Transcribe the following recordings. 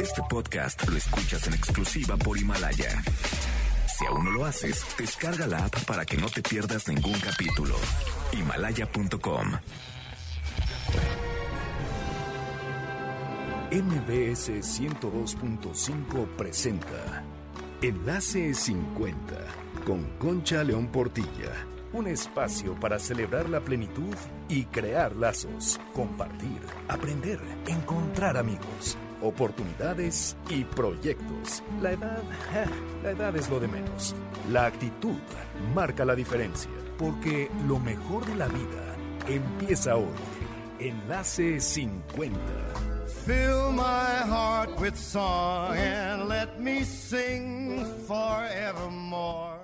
Este podcast lo escuchas en exclusiva por Himalaya. Si aún no lo haces, descarga la app para que no te pierdas ningún capítulo. Himalaya.com. MBS 102.5 presenta Enlace 50 con Concha León Portilla. Un espacio para celebrar la plenitud y crear lazos, compartir, aprender, encontrar amigos, oportunidades y proyectos. La edad, la edad es lo de menos. La actitud marca la diferencia, porque lo mejor de la vida empieza hoy. Enlace 50. Fill my heart with song and let me sing forevermore.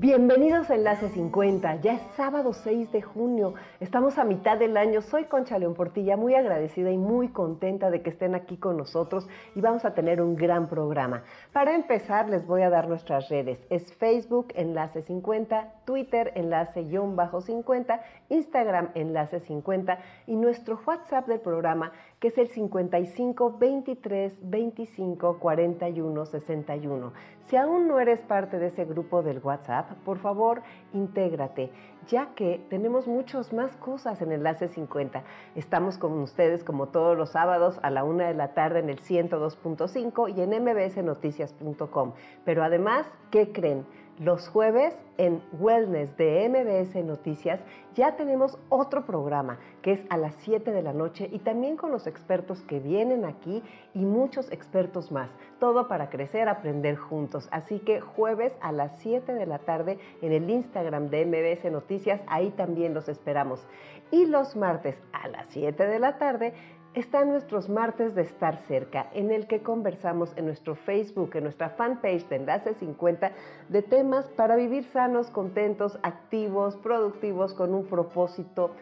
Bienvenidos a Enlace 50, ya es sábado 6 de junio, estamos a mitad del año, soy Concha León Portilla, muy agradecida y muy contenta de que estén aquí con nosotros y vamos a tener un gran programa. Para empezar les voy a dar nuestras redes, es Facebook Enlace 50, Twitter Enlace-50, Instagram Enlace 50 y nuestro WhatsApp del programa que es el 55 23 25 41 61. Si aún no eres parte de ese grupo del WhatsApp, por favor, intégrate, ya que tenemos muchas más cosas en Enlace 50. Estamos con ustedes como todos los sábados a la una de la tarde en el 102.5 y en mbsnoticias.com. Pero además, ¿qué creen? Los jueves en Wellness de MBS Noticias ya tenemos otro programa que es a las 7 de la noche y también con los expertos que vienen aquí y muchos expertos más. Todo para crecer, aprender juntos. Así que jueves a las 7 de la tarde en el Instagram de MBS Noticias, ahí también los esperamos. Y los martes a las 7 de la tarde están nuestros martes de estar cerca, en el que conversamos en nuestro Facebook, en nuestra fanpage de Enlace 50, de temas para vivir sanos, contentos, activos, productivos, con un propósito.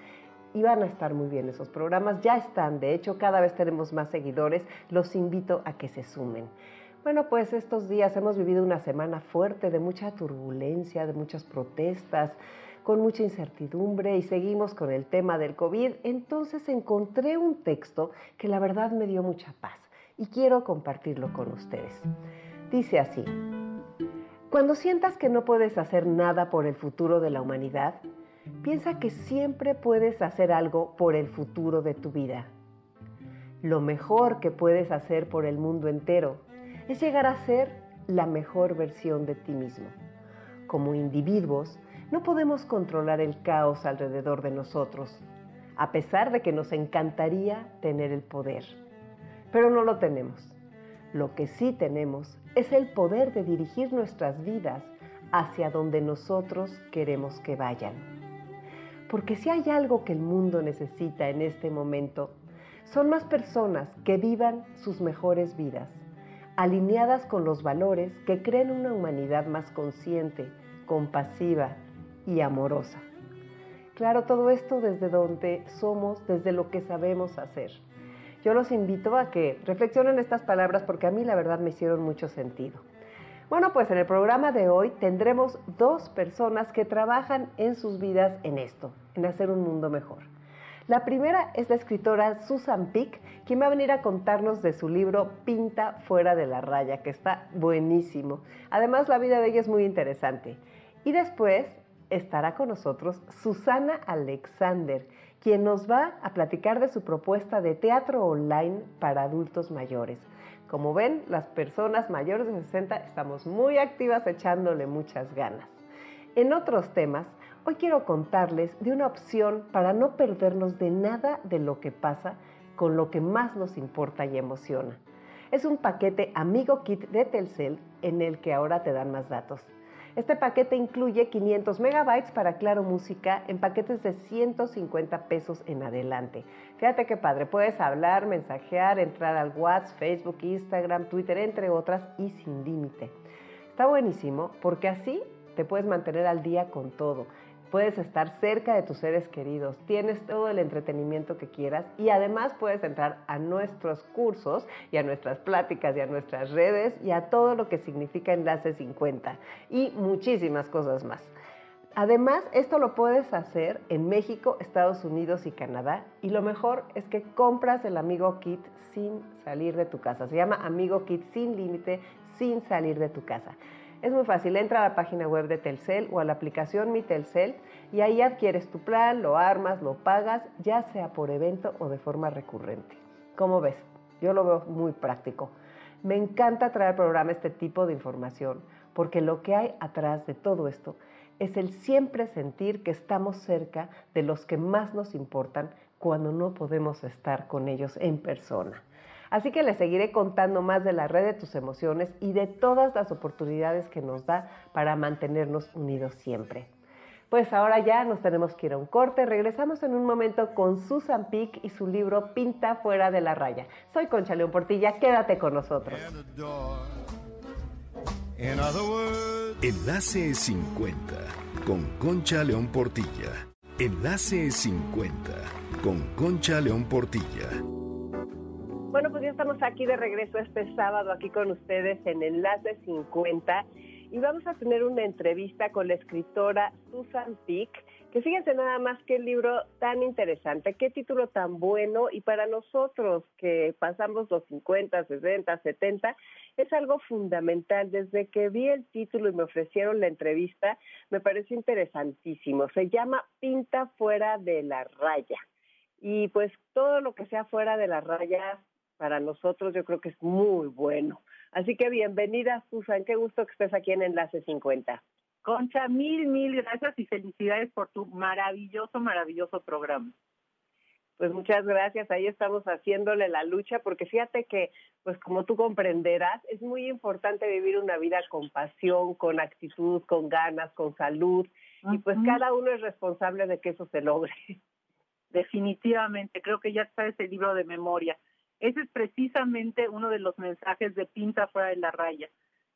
Y van a estar muy bien esos programas, ya están, de hecho cada vez tenemos más seguidores, los invito a que se sumen. Bueno, pues estos días hemos vivido una semana fuerte de mucha turbulencia, de muchas protestas, con mucha incertidumbre y seguimos con el tema del COVID, entonces encontré un texto que la verdad me dio mucha paz y quiero compartirlo con ustedes. Dice así, cuando sientas que no puedes hacer nada por el futuro de la humanidad, piensa que siempre puedes hacer algo por el futuro de tu vida. Lo mejor que puedes hacer por el mundo entero es llegar a ser la mejor versión de ti mismo. Como individuos, no podemos controlar el caos alrededor de nosotros, a pesar de que nos encantaría tener el poder. Pero no lo tenemos. Lo que sí tenemos es el poder de dirigir nuestras vidas hacia donde nosotros queremos que vayan. Porque si hay algo que el mundo necesita en este momento, son más personas que vivan sus mejores vidas, alineadas con los valores que creen una humanidad más consciente, compasiva, y amorosa. Claro, todo esto desde donde somos, desde lo que sabemos hacer. Yo los invito a que reflexionen estas palabras porque a mí la verdad me hicieron mucho sentido. Bueno, pues en el programa de hoy tendremos dos personas que trabajan en sus vidas en esto, en hacer un mundo mejor. La primera es la escritora Susan Pick, quien va a venir a contarnos de su libro Pinta fuera de la raya, que está buenísimo. Además, la vida de ella es muy interesante. Y después estará con nosotros Susana Alexander, quien nos va a platicar de su propuesta de teatro online para adultos mayores. Como ven, las personas mayores de 60 estamos muy activas echándole muchas ganas. En otros temas, hoy quiero contarles de una opción para no perdernos de nada de lo que pasa con lo que más nos importa y emociona. Es un paquete Amigo Kit de Telcel en el que ahora te dan más datos. Este paquete incluye 500 megabytes para Claro Música en paquetes de 150 pesos en adelante. Fíjate qué padre, puedes hablar, mensajear, entrar al WhatsApp, Facebook, Instagram, Twitter, entre otras y sin límite. Está buenísimo porque así te puedes mantener al día con todo puedes estar cerca de tus seres queridos, tienes todo el entretenimiento que quieras y además puedes entrar a nuestros cursos y a nuestras pláticas y a nuestras redes y a todo lo que significa Enlace 50 y muchísimas cosas más. Además, esto lo puedes hacer en México, Estados Unidos y Canadá. Y lo mejor es que compras el Amigo Kit sin salir de tu casa. Se llama Amigo Kit sin límite, sin salir de tu casa. Es muy fácil, entra a la página web de Telcel o a la aplicación Mi Telcel y ahí adquieres tu plan, lo armas, lo pagas, ya sea por evento o de forma recurrente. ¿Cómo ves? Yo lo veo muy práctico. Me encanta traer al programa este tipo de información porque lo que hay atrás de todo esto es el siempre sentir que estamos cerca de los que más nos importan cuando no podemos estar con ellos en persona. Así que les seguiré contando más de la red de tus emociones y de todas las oportunidades que nos da para mantenernos unidos siempre. Pues ahora ya nos tenemos que ir a un corte. Regresamos en un momento con Susan Pick y su libro Pinta fuera de la raya. Soy Concha León Portilla, quédate con nosotros. Enlace 50 con Concha León Portilla. Enlace 50 con Concha León Portilla. Bueno, pues ya estamos aquí de regreso este sábado aquí con ustedes en Enlace 50 y vamos a tener una entrevista con la escritora Susan Pick que fíjense nada más qué libro tan interesante, qué título tan bueno y para nosotros que pasamos los 50, 60, 70, es algo fundamental. Desde que vi el título y me ofrecieron la entrevista, me pareció interesantísimo. Se llama Pinta fuera de la raya. Y pues todo lo que sea fuera de la raya, para nosotros yo creo que es muy bueno. Así que bienvenida, Susan. Qué gusto que estés aquí en Enlace 50. Concha, mil, mil gracias y felicidades por tu maravilloso, maravilloso programa. Pues muchas gracias, ahí estamos haciéndole la lucha, porque fíjate que, pues como tú comprenderás, es muy importante vivir una vida con pasión, con actitud, con ganas, con salud, y pues cada uno es responsable de que eso se logre. Definitivamente, creo que ya está ese libro de memoria. Ese es precisamente uno de los mensajes de Pinta fuera de la raya,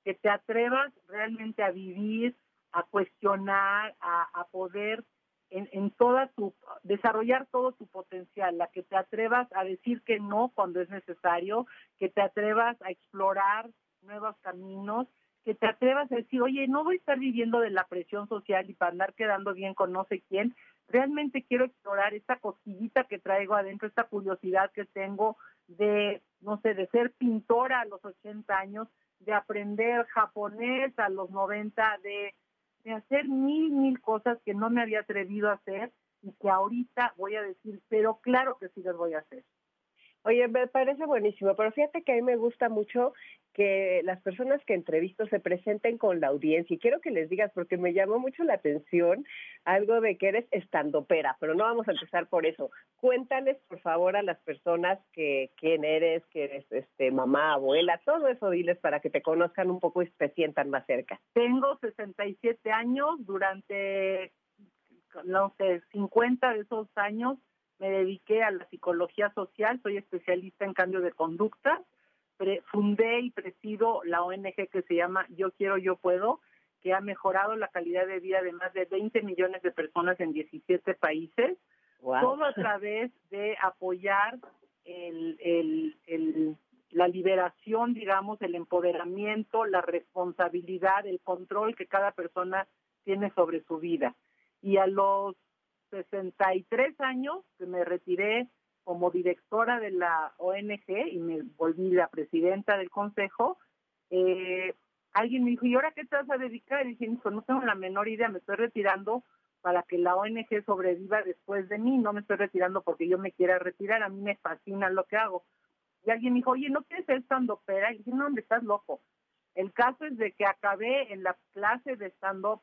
que te atrevas realmente a vivir a cuestionar, a, poder en, toda tu, desarrollar todo tu potencial, la que te atrevas a decir que no cuando es necesario, que te atrevas a explorar nuevos caminos, que te atrevas a decir, oye, no voy a estar viviendo de la presión social y para andar quedando bien con no sé quién, realmente quiero explorar esta cosquillita que traigo adentro, esta curiosidad que tengo de, no sé, de ser pintora a los 80 años, de aprender japonés a los 90, de de hacer mil, mil cosas que no me había atrevido a hacer y que ahorita voy a decir, pero claro que sí las voy a hacer. Oye, me parece buenísimo, pero fíjate que a mí me gusta mucho que las personas que entrevisto se presenten con la audiencia y quiero que les digas porque me llamó mucho la atención algo de que eres estandopera, pero no vamos a empezar por eso. Cuéntales por favor a las personas que quién eres, que eres este mamá, abuela, todo eso diles para que te conozcan un poco y se sientan más cerca. Tengo 67 años, durante no sé, 50 de esos años me dediqué a la psicología social, soy especialista en cambio de conducta fundé y presido la ONG que se llama Yo Quiero, Yo Puedo, que ha mejorado la calidad de vida de más de 20 millones de personas en 17 países, todo a través de apoyar la liberación, digamos, el empoderamiento, la responsabilidad, el control que cada persona tiene sobre su vida. Y a los 63 años que me retiré como directora de la ONG y me volví la presidenta del consejo, eh, alguien me dijo, ¿y ahora qué te vas a dedicar? Y dije, no tengo la menor idea, me estoy retirando para que la ONG sobreviva después de mí, no me estoy retirando porque yo me quiera retirar, a mí me fascina lo que hago. Y alguien me dijo, oye, ¿no quieres ser stand Y dije, no, me estás loco. El caso es de que acabé en la clase de stand-up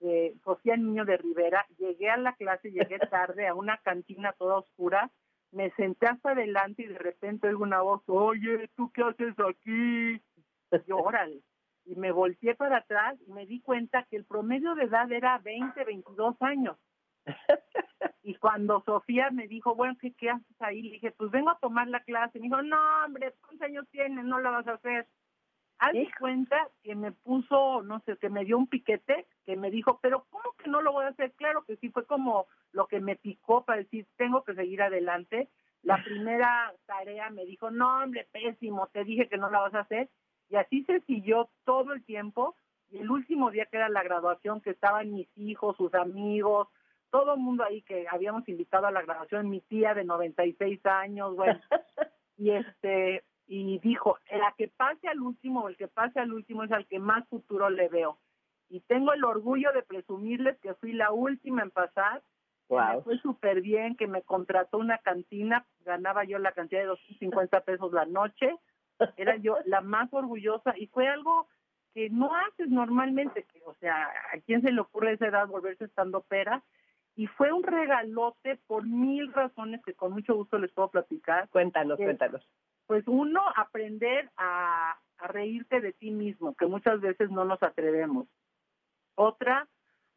de Sofía Niño de Rivera, llegué a la clase, llegué tarde a una cantina toda oscura, me senté hasta adelante y de repente oigo una voz, oye, ¿tú qué haces aquí? Y órale. Y me volteé para atrás y me di cuenta que el promedio de edad era 20, 22 años. Y cuando Sofía me dijo, bueno, ¿qué, qué haces ahí? Le dije, pues vengo a tomar la clase. Me dijo, no, hombre, ¿cuántos años tienes? No la vas a hacer. Haz cuenta que me puso, no sé, que me dio un piquete, que me dijo, pero ¿cómo que no lo voy a hacer? Claro que sí, fue como lo que me picó para decir, tengo que seguir adelante. La primera tarea me dijo, no, hombre, pésimo, te dije que no la vas a hacer. Y así se siguió todo el tiempo y el último día que era la graduación, que estaban mis hijos, sus amigos, todo el mundo ahí que habíamos invitado a la graduación, mi tía de 96 años, bueno, y este, y dijo, la que pase al último, el que pase al último es al que más futuro le veo. Y tengo el orgullo de presumirles que fui la última en pasar, wow. fue súper bien, que me contrató una cantina, ganaba yo la cantidad de 250 pesos la noche, era yo la más orgullosa y fue algo que no haces normalmente, que, o sea, ¿a quién se le ocurre a esa edad volverse estando pera? Y fue un regalote por mil razones que con mucho gusto les puedo platicar. Cuéntanos, Eh, cuéntanos. Pues uno, aprender a, reírte de ti mismo, que muchas veces no nos atrevemos. Otra,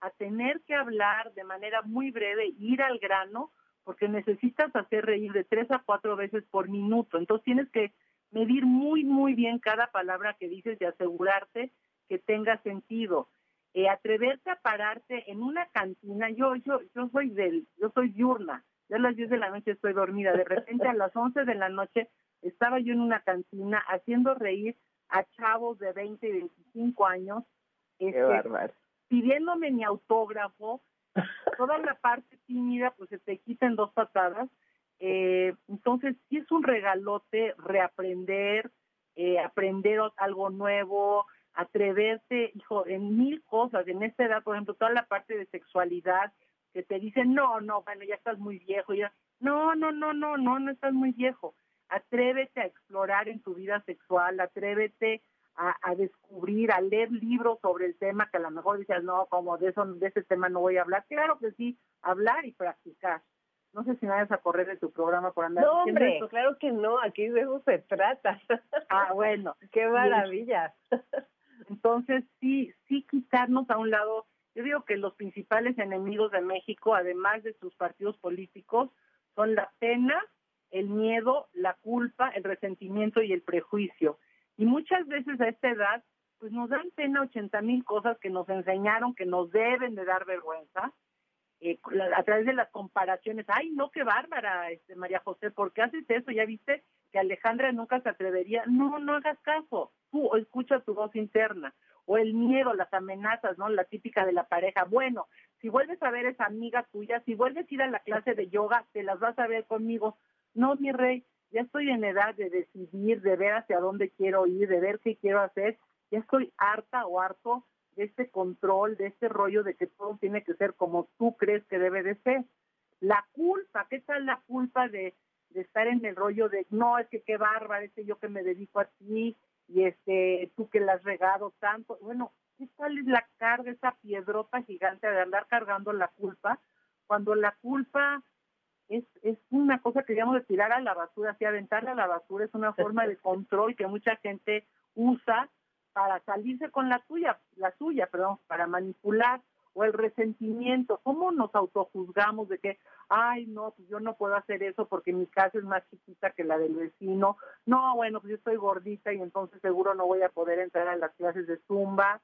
a tener que hablar de manera muy breve, ir al grano, porque necesitas hacer reír de tres a cuatro veces por minuto. Entonces tienes que medir muy, muy bien cada palabra que dices y asegurarte que tenga sentido. Eh, atreverte a pararte en una cantina, yo, yo, yo soy del, yo soy diurna, ya a las 10 de la noche estoy dormida, de repente a las 11 de la noche estaba yo en una cantina haciendo reír a chavos de 20 y 25 años, Qué este, pidiéndome mi autógrafo, toda la parte tímida pues se te quita en dos patadas, eh, entonces sí es un regalote reaprender, eh, aprender algo nuevo, atreverte, hijo, en mil cosas, en esta edad, por ejemplo, toda la parte de sexualidad, que te dicen, no, no, bueno, ya estás muy viejo, ya, no, no, no, no, no, no estás muy viejo, atrévete a explorar en tu vida sexual, atrévete a, a descubrir, a leer libros sobre el tema que a lo mejor dices, no, como de eso, de ese tema no voy a hablar. Claro que sí, hablar y practicar. No sé si me vayas a correr de tu programa por andar No, hombre, esto. claro que no, aquí de eso se trata. Ah, bueno. Qué maravilla. Entonces, sí, sí quitarnos a un lado, yo digo que los principales enemigos de México, además de sus partidos políticos, son la pena, el miedo, la culpa, el resentimiento y el prejuicio. Y muchas veces a esta edad, pues nos dan pena 80 mil cosas que nos enseñaron que nos deben de dar vergüenza, eh, a través de las comparaciones. Ay, no, qué bárbara, este, María José, ¿por qué haces eso? ¿Ya viste que Alejandra nunca se atrevería? No, no hagas caso. Tú escucha tu voz interna. O el miedo, las amenazas, ¿no? La típica de la pareja. Bueno, si vuelves a ver esa amiga tuya, si vuelves a ir a la clase de yoga, te las vas a ver conmigo. No, mi rey, ya estoy en edad de decidir, de ver hacia dónde quiero ir, de ver qué quiero hacer. Ya estoy harta o harto de este control, de este rollo de que todo tiene que ser como tú crees que debe de ser. La culpa, ¿qué tal la culpa de, estar en el rollo de, no, es que qué bárbaro, este yo que me dedico a ti y este tú que la has regado tanto? Bueno, ¿qué tal es la carga, esa piedrota gigante de andar cargando la culpa? Cuando la culpa es, es una cosa que digamos de tirar a la basura, así aventarla a la basura es una forma de control que mucha gente usa para salirse con la tuya, la suya, perdón, para manipular o el resentimiento, cómo nos autojuzgamos de que, ay, no, pues yo no puedo hacer eso porque mi casa es más chiquita que la del vecino, no, bueno, pues yo estoy gordita y entonces seguro no voy a poder entrar a las clases de zumba.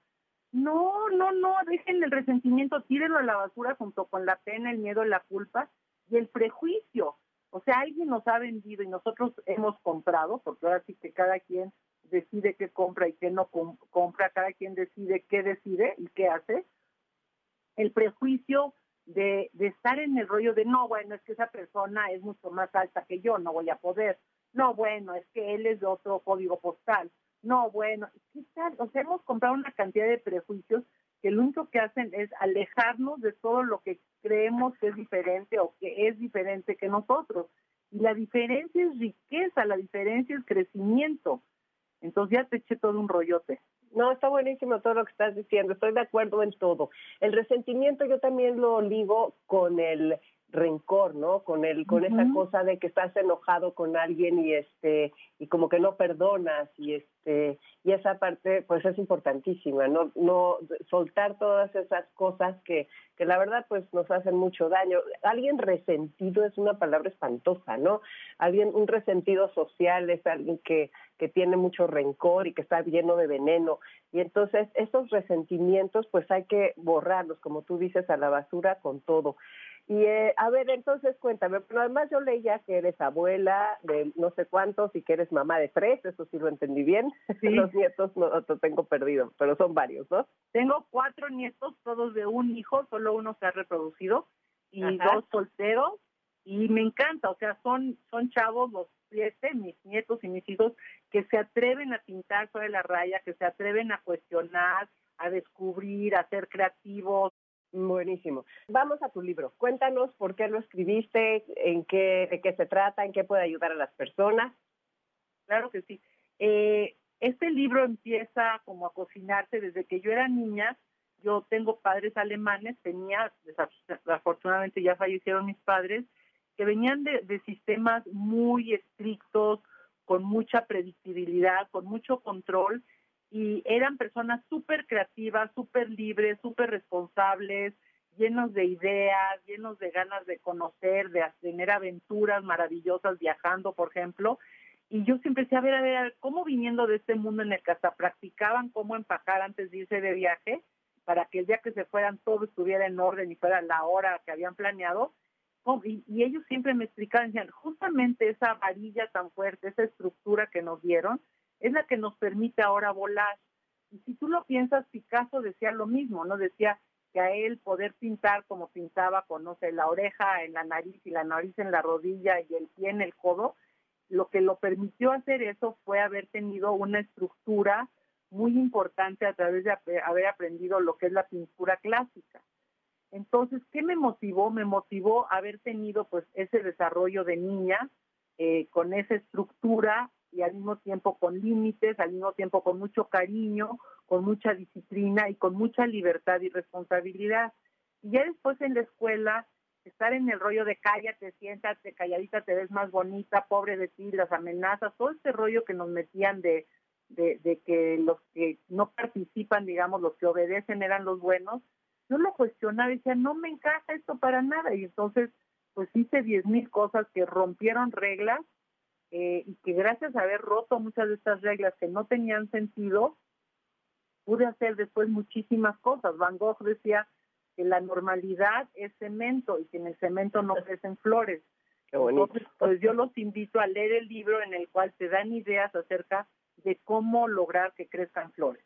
No, no, no, dejen el resentimiento, tírenlo a la basura junto con la pena, el miedo, la culpa y el prejuicio. O sea, alguien nos ha vendido y nosotros hemos comprado, porque ahora sí que cada quien decide qué compra y qué no com- compra, cada quien decide qué decide y qué hace. El prejuicio de, de estar en el rollo de, no, bueno, es que esa persona es mucho más alta que yo, no voy a poder. No, bueno, es que él es de otro código postal. No, bueno, ¿qué tal? O sea, hemos comprado una cantidad de prejuicios que lo único que hacen es alejarnos de todo lo que creemos que es diferente o que es diferente que nosotros. Y la diferencia es riqueza, la diferencia es crecimiento. Entonces ya te eché todo un rollote. No, está buenísimo todo lo que estás diciendo, estoy de acuerdo en todo. El resentimiento yo también lo ligo con el rencor, ¿no? Con el con esa cosa de que estás enojado con alguien y este y como que no perdonas y este y esa parte pues es importantísima, no no soltar todas esas cosas que que la verdad pues nos hacen mucho daño. Alguien resentido es una palabra espantosa, ¿no? Alguien un resentido social es alguien que que tiene mucho rencor y que está lleno de veneno. Y entonces esos resentimientos pues hay que borrarlos, como tú dices, a la basura con todo. Y eh, a ver, entonces cuéntame, pero además yo leía que eres abuela de no sé cuántos y que eres mamá de tres, eso sí lo entendí bien. Los nietos no te tengo perdido, pero son varios, ¿no? Tengo cuatro nietos, todos de un hijo, solo uno se ha reproducido, y dos solteros, y me encanta, o sea, son, son chavos los siete, mis nietos y mis hijos, que se atreven a pintar sobre la raya, que se atreven a cuestionar, a descubrir, a ser creativos, Buenísimo. Vamos a tu libro. Cuéntanos por qué lo escribiste, en qué, de qué se trata, en qué puede ayudar a las personas. Claro que sí. Eh, este libro empieza como a cocinarse desde que yo era niña. Yo tengo padres alemanes, tenía, desafortunadamente ya fallecieron mis padres, que venían de, de sistemas muy estrictos, con mucha predictibilidad, con mucho control, y eran personas súper creativas, súper libres, súper responsables, llenos de ideas, llenos de ganas de conocer, de tener aventuras maravillosas viajando, por ejemplo. Y yo siempre decía, a ver, a ver, ¿cómo viniendo de este mundo en el que hasta practicaban cómo empacar antes de irse de viaje, para que el día que se fueran todo estuviera en orden y fuera la hora que habían planeado? Y, y ellos siempre me explicaban, decían, justamente esa varilla tan fuerte, esa estructura que nos dieron, es la que nos permite ahora volar. Y si tú lo piensas, Picasso decía lo mismo, ¿no? Decía que a él poder pintar como pintaba con, no sé, la oreja en la nariz y la nariz en la rodilla y el pie en el codo, lo que lo permitió hacer eso fue haber tenido una estructura muy importante a través de haber aprendido lo que es la pintura clásica. Entonces, ¿qué me motivó? Me motivó haber tenido pues ese desarrollo de niña eh, con esa estructura y al mismo tiempo con límites, al mismo tiempo con mucho cariño, con mucha disciplina y con mucha libertad y responsabilidad. Y ya después en la escuela, estar en el rollo de cállate, siéntate, calladita te ves más bonita, pobre de ti, las amenazas, todo este rollo que nos metían de, de, de que los que no participan, digamos, los que obedecen eran los buenos, yo lo cuestionaba y decía, no me encaja esto para nada. Y entonces, pues hice diez mil cosas que rompieron reglas eh, y que gracias a haber roto muchas de estas reglas que no tenían sentido, pude hacer después muchísimas cosas. Van Gogh decía que la normalidad es cemento y que en el cemento no crecen flores. Qué Entonces, pues yo los invito a leer el libro en el cual te dan ideas acerca de cómo lograr que crezcan flores.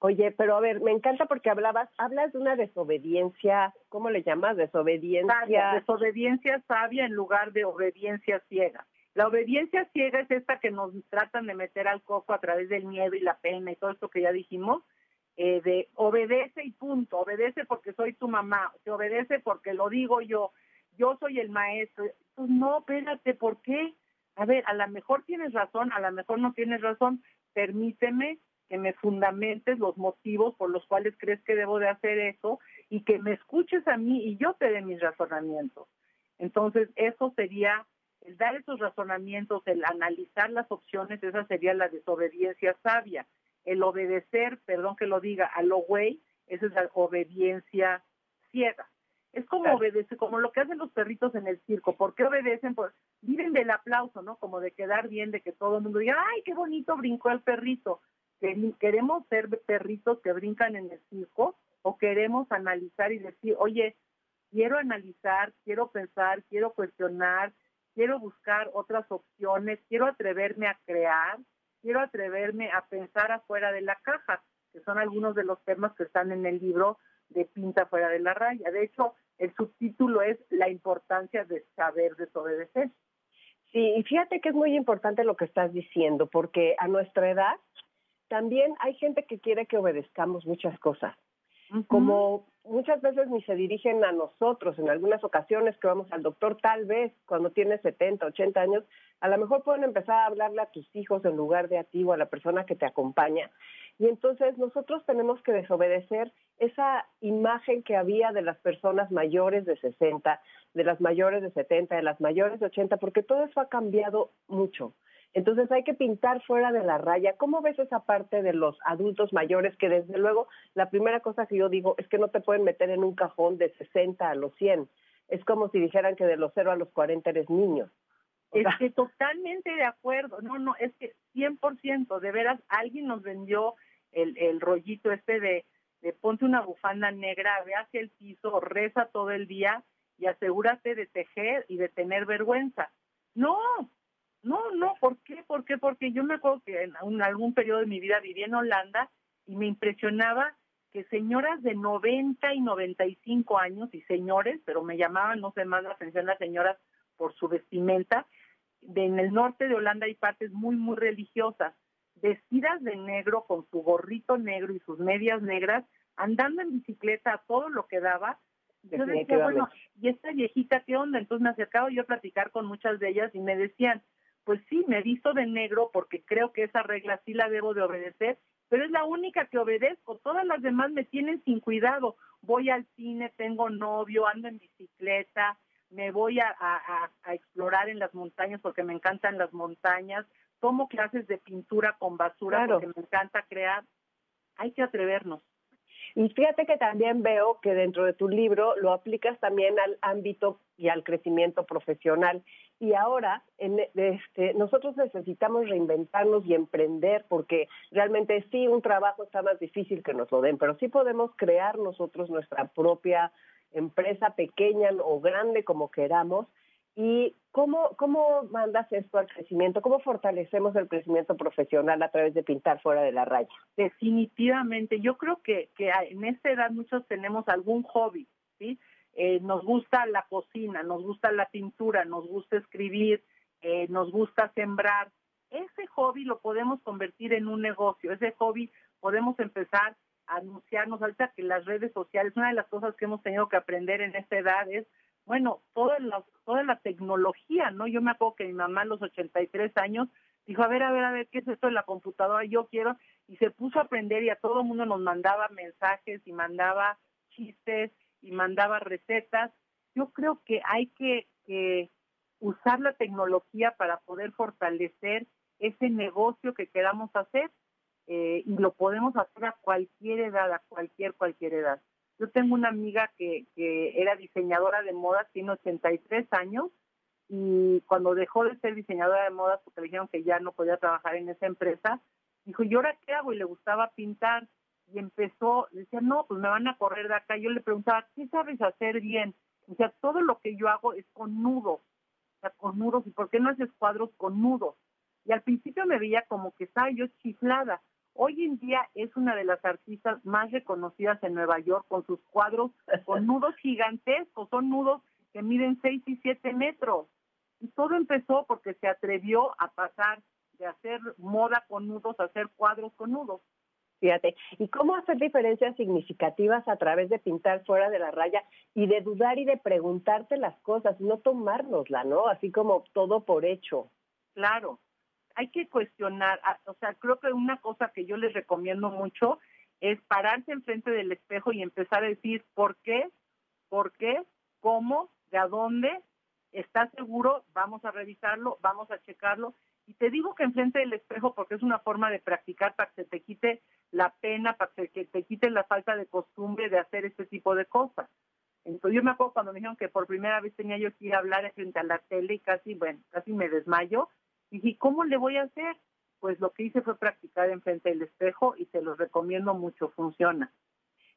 Oye, pero a ver, me encanta porque hablabas, hablas de una desobediencia, ¿cómo le llamas? Desobediencia. desobediencia sabia en lugar de obediencia ciega. La obediencia ciega es esta que nos tratan de meter al coco a través del miedo y la pena y todo esto que ya dijimos, eh, de obedece y punto, obedece porque soy tu mamá, te obedece porque lo digo yo, yo soy el maestro. Pues no, espérate, ¿por qué? A ver, a lo mejor tienes razón, a lo mejor no tienes razón, permíteme que me fundamentes los motivos por los cuales crees que debo de hacer eso y que me escuches a mí y yo te dé mis razonamientos. Entonces, eso sería el dar esos razonamientos, el analizar las opciones, esa sería la desobediencia sabia. El obedecer, perdón que lo diga, a lo güey, esa es la obediencia ciega. Es como obedece, como lo que hacen los perritos en el circo. ¿Por qué obedecen? Pues viven del aplauso, ¿no? Como de quedar bien, de que todo el mundo diga, ay, qué bonito brincó el perrito. ¿Queremos ser perritos que brincan en el circo o queremos analizar y decir, oye, quiero analizar, quiero pensar, quiero cuestionar, quiero buscar otras opciones, quiero atreverme a crear, quiero atreverme a pensar afuera de la caja, que son algunos de los temas que están en el libro de Pinta fuera de la raya. De hecho, el subtítulo es La importancia de saber desobedecer. Sí, y fíjate que es muy importante lo que estás diciendo, porque a nuestra edad también hay gente que quiere que obedezcamos muchas cosas. Como muchas veces ni se dirigen a nosotros, en algunas ocasiones que vamos al doctor, tal vez cuando tienes 70, 80 años, a lo mejor pueden empezar a hablarle a tus hijos en lugar de a ti o a la persona que te acompaña. Y entonces nosotros tenemos que desobedecer esa imagen que había de las personas mayores de 60, de las mayores de 70, de las mayores de 80, porque todo eso ha cambiado mucho. Entonces hay que pintar fuera de la raya. ¿Cómo ves esa parte de los adultos mayores que desde luego la primera cosa que yo digo es que no te pueden meter en un cajón de 60 a los 100? Es como si dijeran que de los 0 a los 40 eres niño. Es que totalmente de acuerdo. No, no, es que 100%, de veras, alguien nos vendió el, el rollito este de, de ponte una bufanda negra, ve hacia el piso, reza todo el día y asegúrate de tejer y de tener vergüenza. No, no, no, ¿por qué? ¿Por qué? Porque yo me acuerdo que en algún periodo de mi vida viví en Holanda y me impresionaba que señoras de 90 y 95 años y señores, pero me llamaban, no sé más la atención las señoras por su vestimenta, de, en el norte de Holanda hay partes muy, muy religiosas, vestidas de negro con su gorrito negro y sus medias negras, andando en bicicleta a todo lo que daba. Yo decía, bueno, ¿y esta viejita qué onda? Entonces me acercaba yo a platicar con muchas de ellas y me decían, pues sí, me visto de negro porque creo que esa regla sí la debo de obedecer pero es la única que obedezco. Todas las demás me tienen sin cuidado. Voy al cine, tengo novio, ando en bicicleta, me voy a, explorar en las montañas porque me encantan las montañas, tomo clases de pintura con basura porque me encanta crear. Hay que atrevernos. Y fíjate que también veo que dentro de tu libro lo aplicas también al ámbito y al crecimiento profesional. Y ahora en, este, nosotros necesitamos reinventarnos y emprender porque realmente sí, un trabajo está más difícil que nos lo den, pero sí podemos crear nosotros nuestra propia empresa pequeña o grande como queramos. ¿Y cómo, cómo mandas esto al crecimiento? ¿Cómo fortalecemos el crecimiento profesional a través de pintar fuera de la raya? Definitivamente. Yo creo que, que en esta edad muchos tenemos algún hobby, ¿sí? Eh, nos gusta la cocina, nos gusta la pintura, nos gusta escribir, eh, nos gusta sembrar. Ese hobby lo podemos convertir en un negocio, ese hobby podemos empezar a anunciarnos ahorita que las redes sociales, una de las cosas que hemos tenido que aprender en esta edad es, bueno, toda la, toda la tecnología, ¿no? Yo me acuerdo que mi mamá a los 83 años dijo, a ver, a ver, a ver, ¿qué es esto de la computadora? Yo quiero, y se puso a aprender y a todo el mundo nos mandaba mensajes y mandaba chistes y mandaba recetas. Yo creo que hay que, usar la tecnología para poder fortalecer ese negocio que queramos hacer eh, y lo podemos hacer a cualquier edad, a cualquier, cualquier edad. Yo tengo una amiga que, que era diseñadora de modas, tiene 83 años y cuando dejó de ser diseñadora de modas porque le dijeron que ya no podía trabajar en esa empresa, dijo, ¿y ahora qué hago? Y le gustaba pintar y empezó, decía, no, pues me van a correr de acá. Yo le preguntaba, ¿qué sabes hacer bien? O sea, todo lo que yo hago es con nudos, o sea, con nudos, ¿y por qué no haces cuadros con nudos? Y al principio me veía como que estaba yo chiflada. Hoy en día es una de las artistas más reconocidas en Nueva York con sus cuadros con nudos gigantescos, son nudos que miden 6 y 7 metros. Y todo empezó porque se atrevió a pasar de hacer moda con nudos a hacer cuadros con nudos. Fíjate, ¿y cómo hacer diferencias significativas a través de pintar fuera de la raya y de dudar y de preguntarte las cosas, no tomárnosla, ¿no? Así como todo por hecho. Claro, hay que cuestionar, ah, o sea, creo que una cosa que yo les recomiendo mucho es pararse enfrente del espejo y empezar a decir por qué, por qué, cómo, de a dónde, ¿estás seguro? Vamos a revisarlo, vamos a checarlo. Y te digo que enfrente del espejo porque es una forma de practicar para que se te quite la pena, para que te quiten la falta de costumbre de hacer este tipo de cosas. Entonces yo me acuerdo cuando me dijeron que por primera vez tenía yo que ir a hablar frente a la tele y casi, bueno, casi me desmayo. Y dije, ¿cómo le voy a hacer? Pues lo que hice fue practicar enfrente del espejo y te los recomiendo mucho, funciona.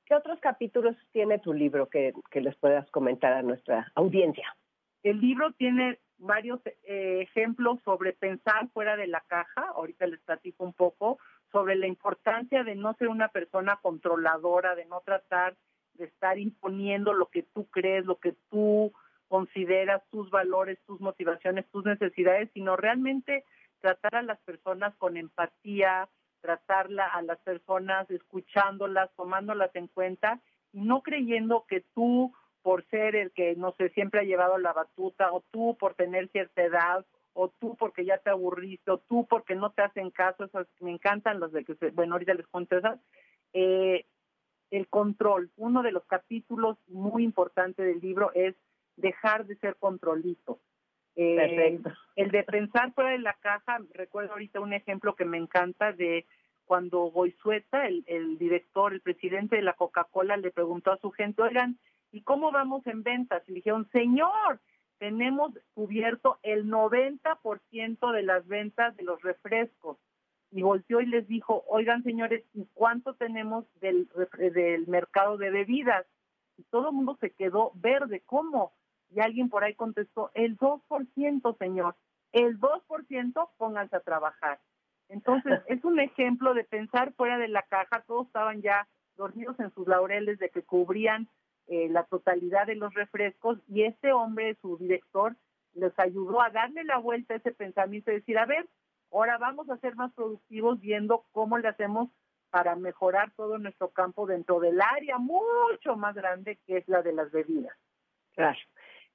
¿Qué otros capítulos tiene tu libro que, que les puedas comentar a nuestra audiencia? El libro tiene varios eh, ejemplos sobre pensar fuera de la caja, ahorita les platico un poco, sobre la importancia de no ser una persona controladora, de no tratar de estar imponiendo lo que tú crees, lo que tú consideras, tus valores, tus motivaciones, tus necesidades, sino realmente tratar a las personas con empatía, tratarla a las personas escuchándolas, tomándolas en cuenta y no creyendo que tú por ser el que, no sé, siempre ha llevado la batuta, o tú por tener cierta edad, o tú porque ya te aburriste, o tú porque no te hacen caso, esas me encantan los de que, se, bueno, ahorita les cuento esas, eh, el control. Uno de los capítulos muy importantes del libro es dejar de ser controlito. Eh, Perfecto. El de pensar fuera de la caja, recuerdo ahorita un ejemplo que me encanta de cuando Goizueta, el, el director, el presidente de la Coca-Cola, le preguntó a su gente, oigan, ¿y cómo vamos en ventas? Y dijeron, señor, tenemos cubierto el 90% de las ventas de los refrescos. y volteó y les dijo, oigan señores, ¿y cuánto tenemos del, del mercado de bebidas? Y todo el mundo se quedó verde, ¿cómo? Y alguien por ahí contestó, el 2%, señor, el 2% pónganse a trabajar. Entonces, es un ejemplo de pensar fuera de la caja, todos estaban ya dormidos en sus laureles de que cubrían eh, la totalidad de los refrescos y este hombre, su director, les ayudó a darle la vuelta a ese pensamiento y decir, a ver, ahora vamos a ser más productivos viendo cómo le hacemos para mejorar todo nuestro campo dentro del área mucho más grande que es la de las bebidas. Claro.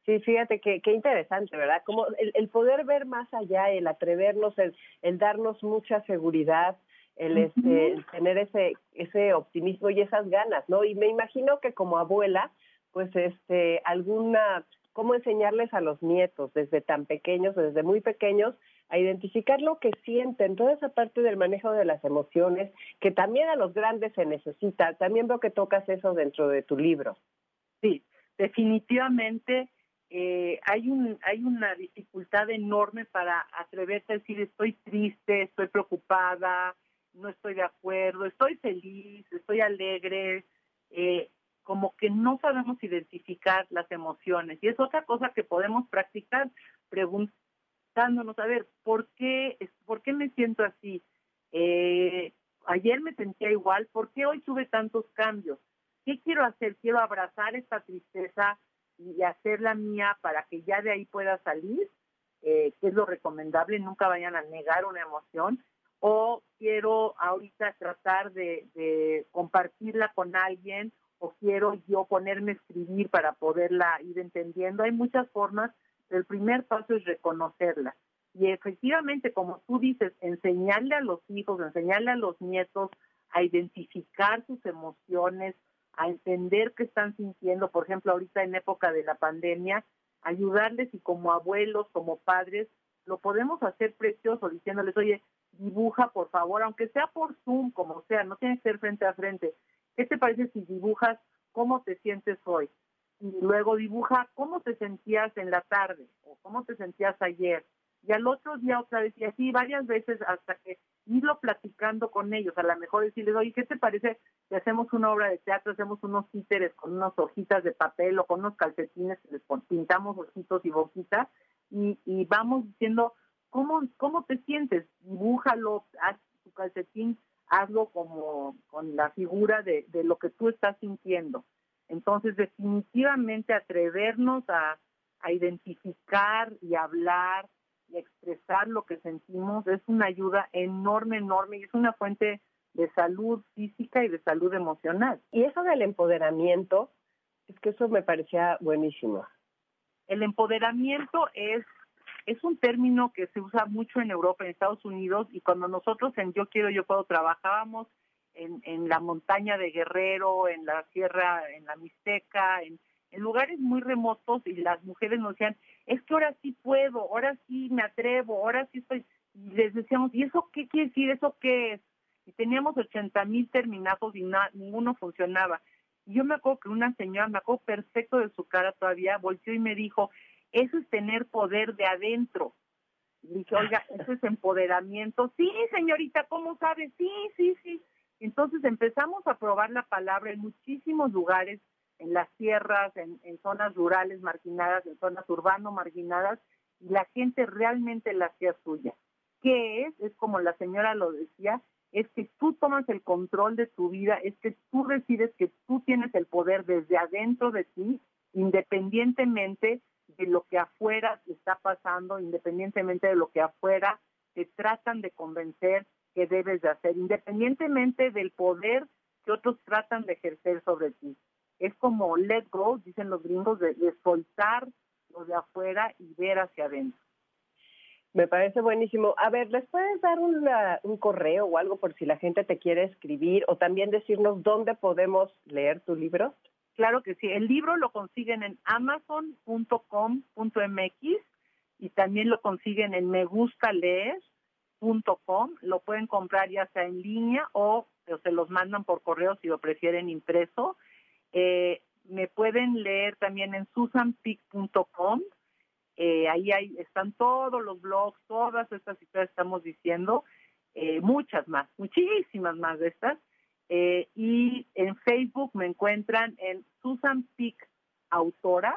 Sí, fíjate que qué interesante, ¿verdad? Como el, poder ver más allá, el atrevernos, el, darnos mucha seguridad, el, este, el tener ese ese optimismo y esas ganas, ¿no? Y me imagino que como abuela, pues este alguna cómo enseñarles a los nietos desde tan pequeños, desde muy pequeños, a identificar lo que sienten, toda esa parte del manejo de las emociones, que también a los grandes se necesita. También veo que tocas eso dentro de tu libro. Sí, definitivamente eh, hay, un, hay una dificultad enorme para atreverse a decir estoy triste, estoy preocupada, no estoy de acuerdo, estoy feliz, estoy alegre. Eh, como que no sabemos identificar las emociones. Y es otra cosa que podemos practicar preguntándonos, a ver, ¿por qué, por qué me siento así? Eh, ayer me sentía igual, ¿por qué hoy tuve tantos cambios? ¿Qué quiero hacer? Quiero abrazar esta tristeza y hacerla mía para que ya de ahí pueda salir, eh, que es lo recomendable, nunca vayan a negar una emoción, o quiero ahorita tratar de, de compartirla con alguien o quiero yo ponerme a escribir para poderla ir entendiendo. Hay muchas formas, el primer paso es reconocerla. Y efectivamente, como tú dices, enseñarle a los hijos, enseñarle a los nietos a identificar sus emociones, a entender qué están sintiendo, por ejemplo, ahorita en época de la pandemia, ayudarles y como abuelos, como padres, lo podemos hacer precioso, diciéndoles, oye, dibuja por favor, aunque sea por Zoom, como sea, no tiene que ser frente a frente, ¿Qué te parece si dibujas cómo te sientes hoy? Y luego dibuja cómo te sentías en la tarde o cómo te sentías ayer. Y al otro día otra vez, y así varias veces hasta que irlo platicando con ellos. A lo mejor decirles, oye, ¿qué te parece si hacemos una obra de teatro, hacemos unos títeres con unas hojitas de papel o con unos calcetines, les pintamos ojitos y boquitas y, y vamos diciendo, ¿cómo, ¿cómo te sientes? Dibújalo, haz tu calcetín hazlo como con la figura de, lo que tú estás sintiendo. Entonces, definitivamente atrevernos a, identificar y hablar y expresar lo que sentimos es una ayuda enorme, enorme y es una fuente de salud física y de salud emocional. Y eso del empoderamiento, es que eso me parecía buenísimo. El empoderamiento es es un término que se usa mucho en Europa, en Estados Unidos, y cuando nosotros en Yo Quiero, Yo Puedo trabajábamos en, en la montaña de Guerrero, en la sierra, en la Mixteca, en, en lugares muy remotos, y las mujeres nos decían, es que ahora sí puedo, ahora sí me atrevo, ahora sí estoy, y les decíamos, ¿y eso qué quiere decir? ¿Eso qué es? Y teníamos 80 mil terminados y ninguno funcionaba. Y yo me acuerdo que una señora, me acuerdo perfecto de su cara todavía, volteó y me dijo, eso es tener poder de adentro. Y dije, oiga, eso es empoderamiento. Sí, señorita, ¿cómo sabe? Sí, sí, sí. Entonces empezamos a probar la palabra en muchísimos lugares, en las sierras, en, zonas rurales marginadas, en zonas urbano marginadas, y la gente realmente la hacía suya. ¿Qué es? Es como la señora lo decía, es que tú tomas el control de tu vida, es que tú decides que tú tienes el poder desde adentro de ti, independientemente de lo que afuera está pasando, independientemente de lo que afuera te tratan de convencer que debes de hacer, independientemente del poder que otros tratan de ejercer sobre ti. Es como let go, dicen los gringos, de, soltar lo de afuera y ver hacia adentro. Me parece buenísimo. A ver, ¿les puedes dar un correo o algo por si la gente te quiere escribir o también decirnos dónde podemos leer tu libro? Claro que sí. El libro lo consiguen en amazon.com.mx y también lo consiguen en megustaleer.com. Lo pueden comprar ya sea en línea o, se los mandan por correo si lo prefieren impreso. Eh, me pueden leer también en susanpic.com. Eh, ahí están todos los blogs, todas estas historias que estamos diciendo. eh, muchas más, muchísimas más de estas. Y en Facebook me encuentran en Susan Pick Autora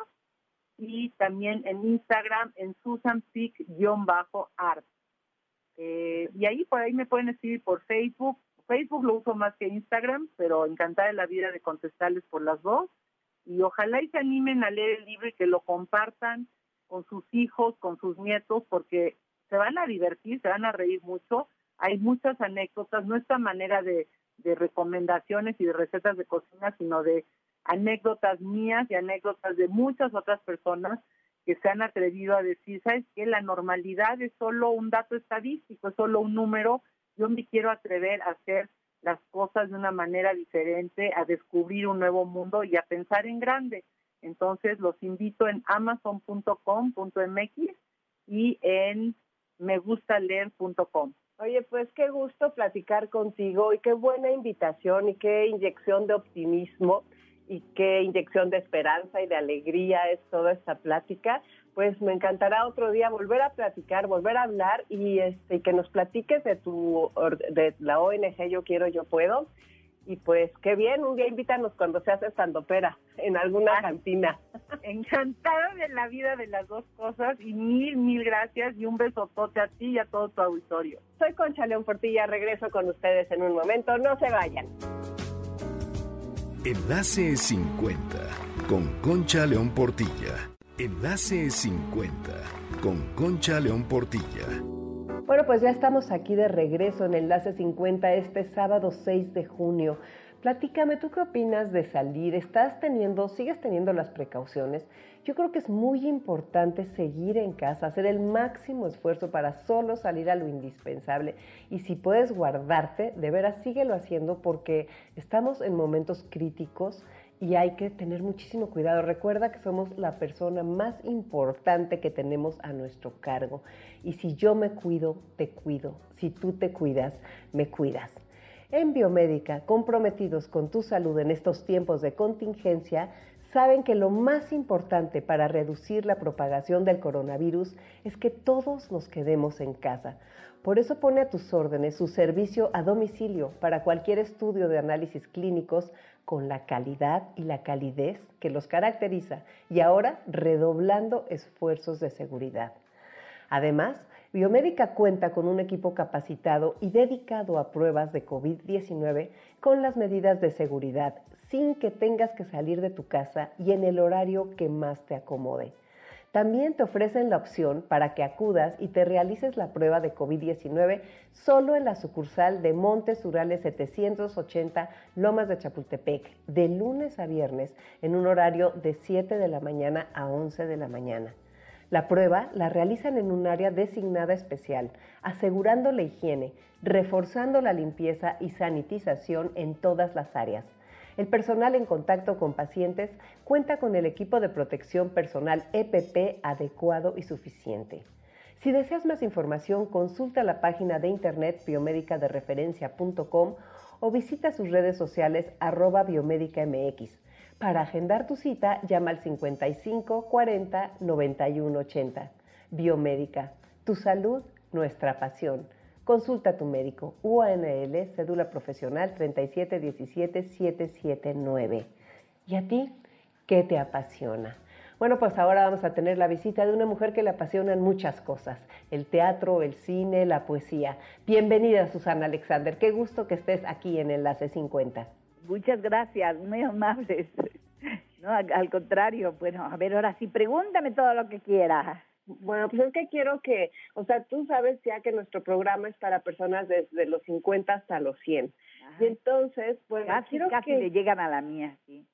y también en Instagram en Susan Pick-art. Y ahí por ahí me pueden escribir por Facebook. Facebook lo uso más que Instagram, pero encantada de la vida de contestarles por las dos. Y ojalá y se animen a leer el libro y que lo compartan con sus hijos, con sus nietos, porque se van a divertir, se van a reír mucho. Hay muchas anécdotas, no esta manera de, de recomendaciones y de recetas de cocina, sino de anécdotas mías y anécdotas de muchas otras personas que se han atrevido a decir, ¿sabes qué? La normalidad es solo un dato estadístico, es solo un número. Yo me quiero atrever a hacer las cosas de una manera diferente, a descubrir un nuevo mundo y a pensar en grande. Entonces los invito en amazon.com.mx y en megustaleer.com. Oye, pues qué gusto platicar contigo y qué buena invitación y qué inyección de optimismo y qué inyección de esperanza y de alegría es toda esta plática. Pues me encantará otro día volver a platicar, volver a hablar y este que nos platiques de tu de la ONG Yo quiero yo puedo y pues qué bien, un día invítanos cuando se hace pera en alguna ah, cantina. Encantada de la vida de las dos cosas y mil, mil gracias y un besotote a ti y a todo tu auditorio. Soy Concha León Portilla, regreso con ustedes en un momento, no se vayan. Enlace 50 con Concha León Portilla. Enlace 50 con Concha León Portilla. Bueno, pues ya estamos aquí de regreso en Enlace 50 este sábado 6 de junio. Platícame, ¿tú qué opinas de salir? ¿Estás teniendo, sigues teniendo las precauciones? Yo creo que es muy importante seguir en casa, hacer el máximo esfuerzo para solo salir a lo indispensable. Y si puedes guardarte, de veras síguelo haciendo porque estamos en momentos críticos y hay que tener muchísimo cuidado. Recuerda que somos la persona más importante que tenemos a nuestro cargo. Y si yo me cuido, te cuido. Si tú te cuidas, me cuidas. En Biomédica, comprometidos con tu salud en estos tiempos de contingencia, saben que lo más importante para reducir la propagación del coronavirus es que todos nos quedemos en casa. Por eso pone a tus órdenes su servicio a domicilio para cualquier estudio de análisis clínicos con la calidad y la calidez que los caracteriza y ahora redoblando esfuerzos de seguridad. Además, Biomédica cuenta con un equipo capacitado y dedicado a pruebas de COVID-19 con las medidas de seguridad sin que tengas que salir de tu casa y en el horario que más te acomode. También te ofrecen la opción para que acudas y te realices la prueba de COVID-19 solo en la sucursal de Montes Urales 780 Lomas de Chapultepec, de lunes a viernes, en un horario de 7 de la mañana a 11 de la mañana. La prueba la realizan en un área designada especial, asegurando la higiene, reforzando la limpieza y sanitización en todas las áreas. El personal en contacto con pacientes cuenta con el equipo de protección personal EPP adecuado y suficiente. Si deseas más información, consulta la página de internet biomédicadereferencia.com o visita sus redes sociales arroba biomédicamx. Para agendar tu cita, llama al 55 40 91 80. Biomédica, tu salud, nuestra pasión. Consulta a tu médico. UANL, cédula profesional 3717779. ¿Y a ti qué te apasiona? Bueno, pues ahora vamos a tener la visita de una mujer que le apasionan muchas cosas, el teatro, el cine, la poesía. Bienvenida, Susana Alexander. Qué gusto que estés aquí en Enlace 50. Muchas gracias, muy amables. No, al contrario, bueno, a ver, ahora sí, pregúntame todo lo que quieras. Bueno, pues es que quiero que, o sea, tú sabes ya que nuestro programa es para personas desde los 50 hasta los 100. Y entonces, pues casi, quiero casi le llegan a la mía, sí.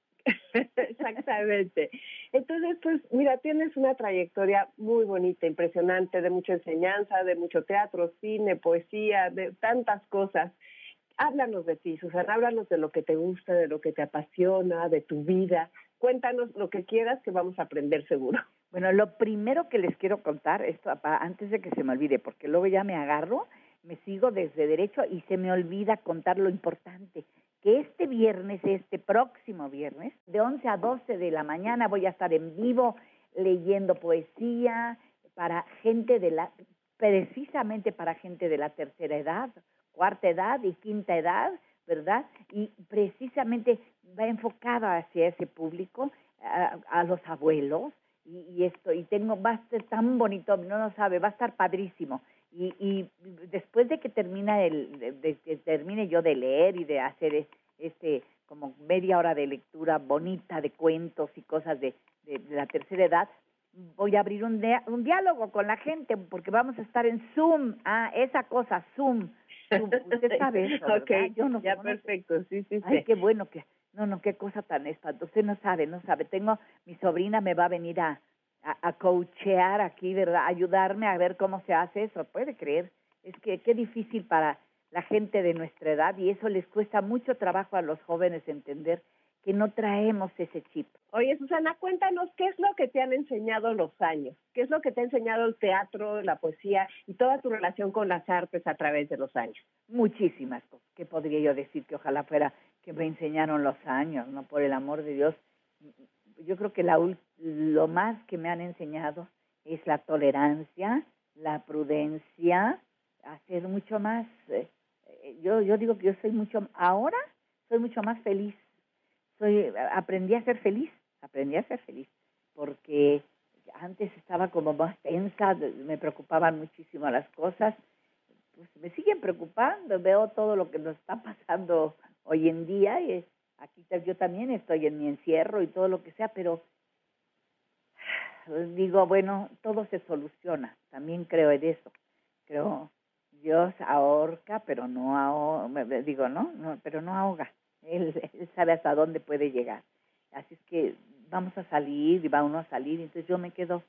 Exactamente. Entonces, pues mira, tienes una trayectoria muy bonita, impresionante, de mucha enseñanza, de mucho teatro, cine, poesía, de tantas cosas. Háblanos de ti, Susana, háblanos de lo que te gusta, de lo que te apasiona, de tu vida. Cuéntanos lo que quieras que vamos a aprender seguro. Bueno, lo primero que les quiero contar, esto antes de que se me olvide, porque luego ya me agarro, me sigo desde derecho y se me olvida contar lo importante, que este viernes, este próximo viernes, de 11 a 12 de la mañana voy a estar en vivo leyendo poesía para gente de la, precisamente para gente de la tercera edad, cuarta edad y quinta edad, ¿verdad? Y precisamente va enfocada hacia ese público, a, los abuelos, y, esto, y tengo, va a ser tan bonito, no lo sabe, va a estar padrísimo. Y, y después de que termina el, de, que termine yo de leer y de hacer este como media hora de lectura bonita de cuentos y cosas de, de, la tercera edad, voy a abrir un, un diálogo con la gente porque vamos a estar en Zoom. Ah, esa cosa, Zoom. Usted sabe eso, okay, Yo no ya perfecto, sí, sí, sí. Ay, qué bueno que, no, no, qué cosa tan espantosa. Usted no sabe, no sabe. Tengo, mi sobrina me va a venir a, a, a coachear aquí, ¿verdad? Ayudarme a ver cómo se hace eso. ¿Puede creer? Es que qué difícil para la gente de nuestra edad y eso les cuesta mucho trabajo a los jóvenes entender que no traemos ese chip. Oye, Susana, cuéntanos qué es lo que te han enseñado los años, qué es lo que te ha enseñado el teatro, la poesía y toda tu relación con las artes a través de los años. Muchísimas cosas. ¿Qué podría yo decir que ojalá fuera que me enseñaron los años, no por el amor de Dios? Yo creo que la, lo más que me han enseñado es la tolerancia, la prudencia, hacer mucho más. Eh, yo, yo digo que yo soy mucho, ahora soy mucho más feliz soy, aprendí a ser feliz, aprendí a ser feliz, porque antes estaba como más tensa, me preocupaban muchísimo las cosas, pues me siguen preocupando, veo todo lo que nos está pasando hoy en día y aquí yo también estoy en mi encierro y todo lo que sea, pero digo, bueno, todo se soluciona, también creo en eso, creo Dios ahorca, pero no ahoga, digo, ¿no? no pero no ahoga. Él, sabe hasta dónde puede llegar. Así es que vamos a salir y va uno a salir, entonces yo me quedo,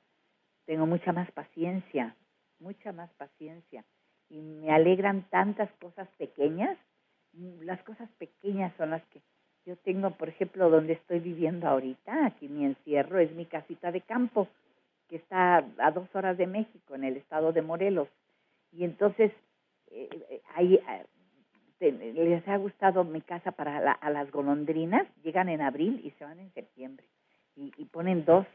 tengo mucha más paciencia, mucha más paciencia. Y me alegran tantas cosas pequeñas, las cosas pequeñas son las que yo tengo, por ejemplo, donde estoy viviendo ahorita, aquí mi encierro, es mi casita de campo, que está a dos horas de México, en el estado de Morelos. Y entonces, eh, eh ahí eh, les ha gustado mi casa para a las golondrinas, llegan en abril y se van en septiembre. Y, y, ponen dos,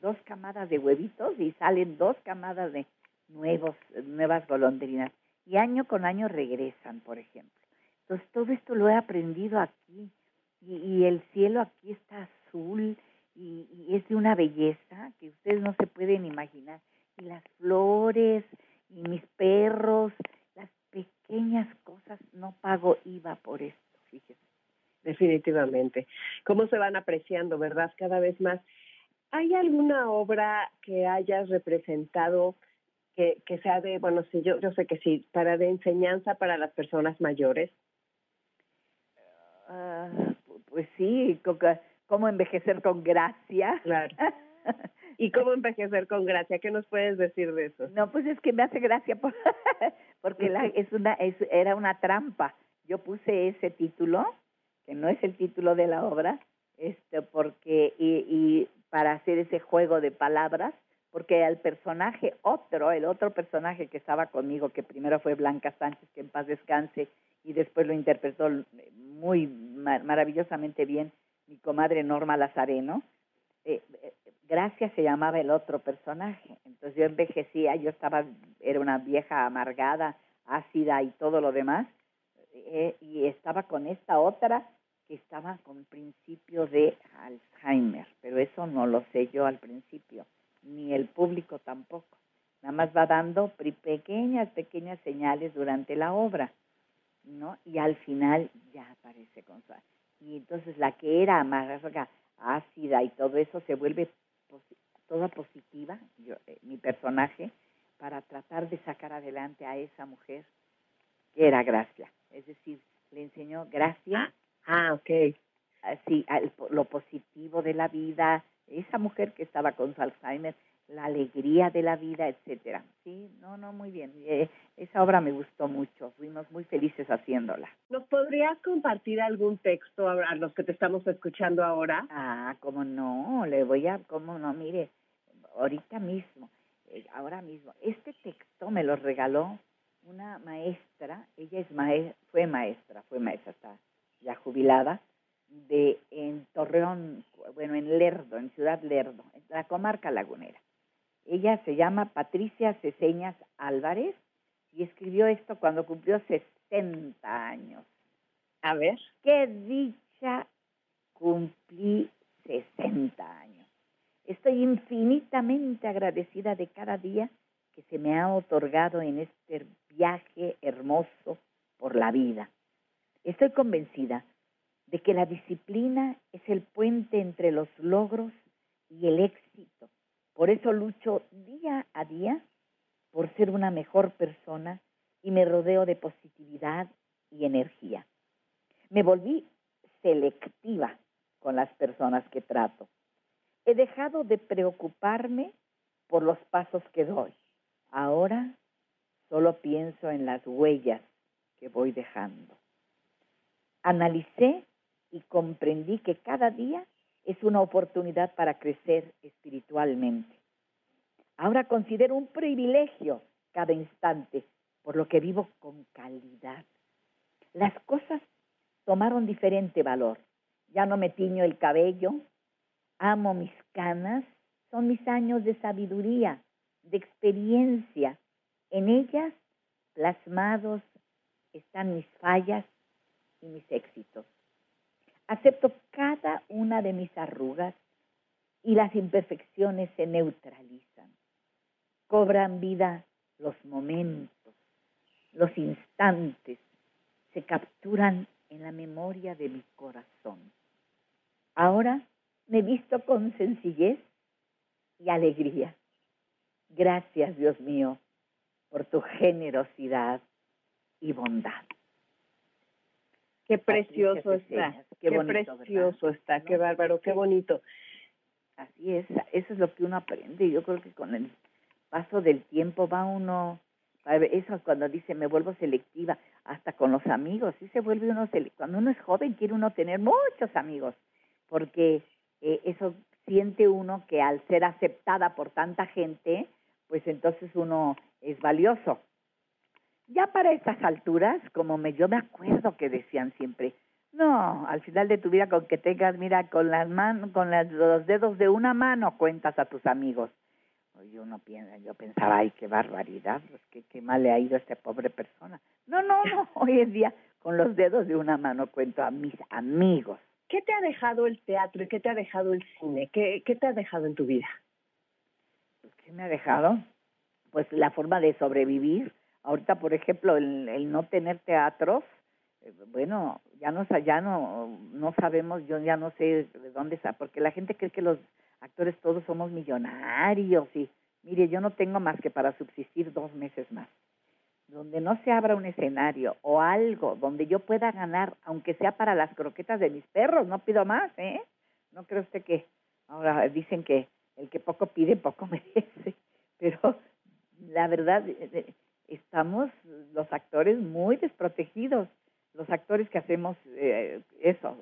dos camadas de huevitos y salen dos camadas de nuevos, nuevas golondrinas. Y año con año regresan, por ejemplo. Entonces todo esto lo he aprendido aquí. Y, y el cielo aquí está azul y, es de una belleza que ustedes no se pueden imaginar. Y las flores y mis perros pequeñas cosas no pago IVA por esto, fíjese. Definitivamente. ¿Cómo se van apreciando, verdad? Cada vez más. ¿Hay alguna obra que hayas representado que, que sea de, bueno, sí, yo, yo sé que sí, para de enseñanza para las personas mayores? Pues sí, cómo envejecer con gracia. Claro. ¿Y cómo envejecer con gracia? ¿Qué nos puedes decir de eso? No, pues es que me hace gracia porque la, es una, es, era una trampa. Yo puse ese título, que no es el título de la obra, este, porque, y, y para hacer ese juego de palabras, porque al personaje otro, el otro personaje que estaba conmigo, que primero fue Blanca Sánchez, que en paz descanse, y después lo interpretó muy maravillosamente bien mi comadre Norma Lazareno, eh, eh, Gracia se llamaba el otro personaje. Entonces yo envejecía, yo estaba, era una vieja amargada, ácida y todo lo demás, eh, y estaba con esta otra que estaba con principio de Alzheimer, pero eso no lo sé yo al principio, ni el público tampoco. Nada más va dando pequeñas, pequeñas señales durante la obra, ¿no? Y al final ya aparece con su... Y entonces la que era amarga, ácida y todo eso se vuelve toda positiva, yo, eh, mi personaje, para tratar de sacar adelante a esa mujer que era Gracia. Es decir, le enseñó Gracia. Ah, ah ok. Así, lo positivo de la vida, esa mujer que estaba con su Alzheimer, la alegría de la vida, etcétera. Sí, no, no, muy bien. Eh, esa obra me gustó mucho. Fuimos muy felices haciéndola. ¿Nos podrías compartir algún texto a, los que te estamos escuchando ahora? Ah, cómo no. Le voy a, cómo no. Mire, ahorita mismo, eh, ahora mismo. Este texto me lo regaló una maestra. Ella es maestra, fue maestra, fue maestra, está ya jubilada de en Torreón, bueno, en Lerdo, en Ciudad Lerdo, en la comarca lagunera. Ella se llama Patricia Ceseñas Álvarez y escribió esto cuando cumplió 60 años. A ver. Qué dicha cumplí 60 años. Estoy infinitamente agradecida de cada día que se me ha otorgado en este viaje hermoso por la vida. Estoy convencida de que la disciplina es el puente entre los logros y el éxito. Por eso lucho día a día por ser una mejor persona y me rodeo de positividad y energía. Me volví selectiva con las personas que trato. He dejado de preocuparme por los pasos que doy. Ahora solo pienso en las huellas que voy dejando. Analicé y comprendí que cada día es una oportunidad para crecer espiritualmente. Ahora considero un privilegio cada instante, por lo que vivo con calidad. Las cosas tomaron diferente valor. Ya no me tiño el cabello, amo mis canas, son mis años de sabiduría, de experiencia. En ellas, plasmados, están mis fallas y mis éxitos. Acepto cada una de mis arrugas y las imperfecciones se neutralizan. Cobran vida los momentos, los instantes, se capturan en la memoria de mi corazón. Ahora me visto con sencillez y alegría. Gracias, Dios mío, por tu generosidad y bondad. Qué precioso está. Qué, precioso está. Qué bárbaro, qué bonito. Así es, eso es lo que uno aprende. Yo creo que con el paso del tiempo va uno, eso es cuando dice me vuelvo selectiva, hasta con los amigos, sí se vuelve uno, cuando uno es joven quiere uno tener muchos amigos, porque eh, eso siente uno que al ser aceptada por tanta gente, pues entonces uno es valioso. Ya para estas alturas, como me, yo me acuerdo que decían siempre, no, al final de tu vida con que tengas, mira, con las manos, con los dedos de una mano cuentas a tus amigos. Yo no piensa, yo pensaba, ay, qué barbaridad, pues qué, qué mal le ha ido a esta pobre persona. No, no, no, hoy en día con los dedos de una mano cuento a mis amigos. ¿Qué te ha dejado el teatro y qué te ha dejado el cine? ¿Qué, qué te ha dejado en tu vida? Pues, ¿Qué me ha dejado? Pues la forma de sobrevivir, Ahorita, por ejemplo, el, no tener teatros, eh, bueno, ya no, ya no, no sabemos, yo ya no sé de dónde está, porque la gente cree que los actores todos somos millonarios y, mire, yo no tengo más que para subsistir dos meses más. Donde no se abra un escenario o algo donde yo pueda ganar, aunque sea para las croquetas de mis perros, no pido más, ¿eh? No cree usted que ahora dicen que el que poco pide, poco merece, pero la verdad, eh, eh, estamos los actores muy desprotegidos, los actores que hacemos eh, eso,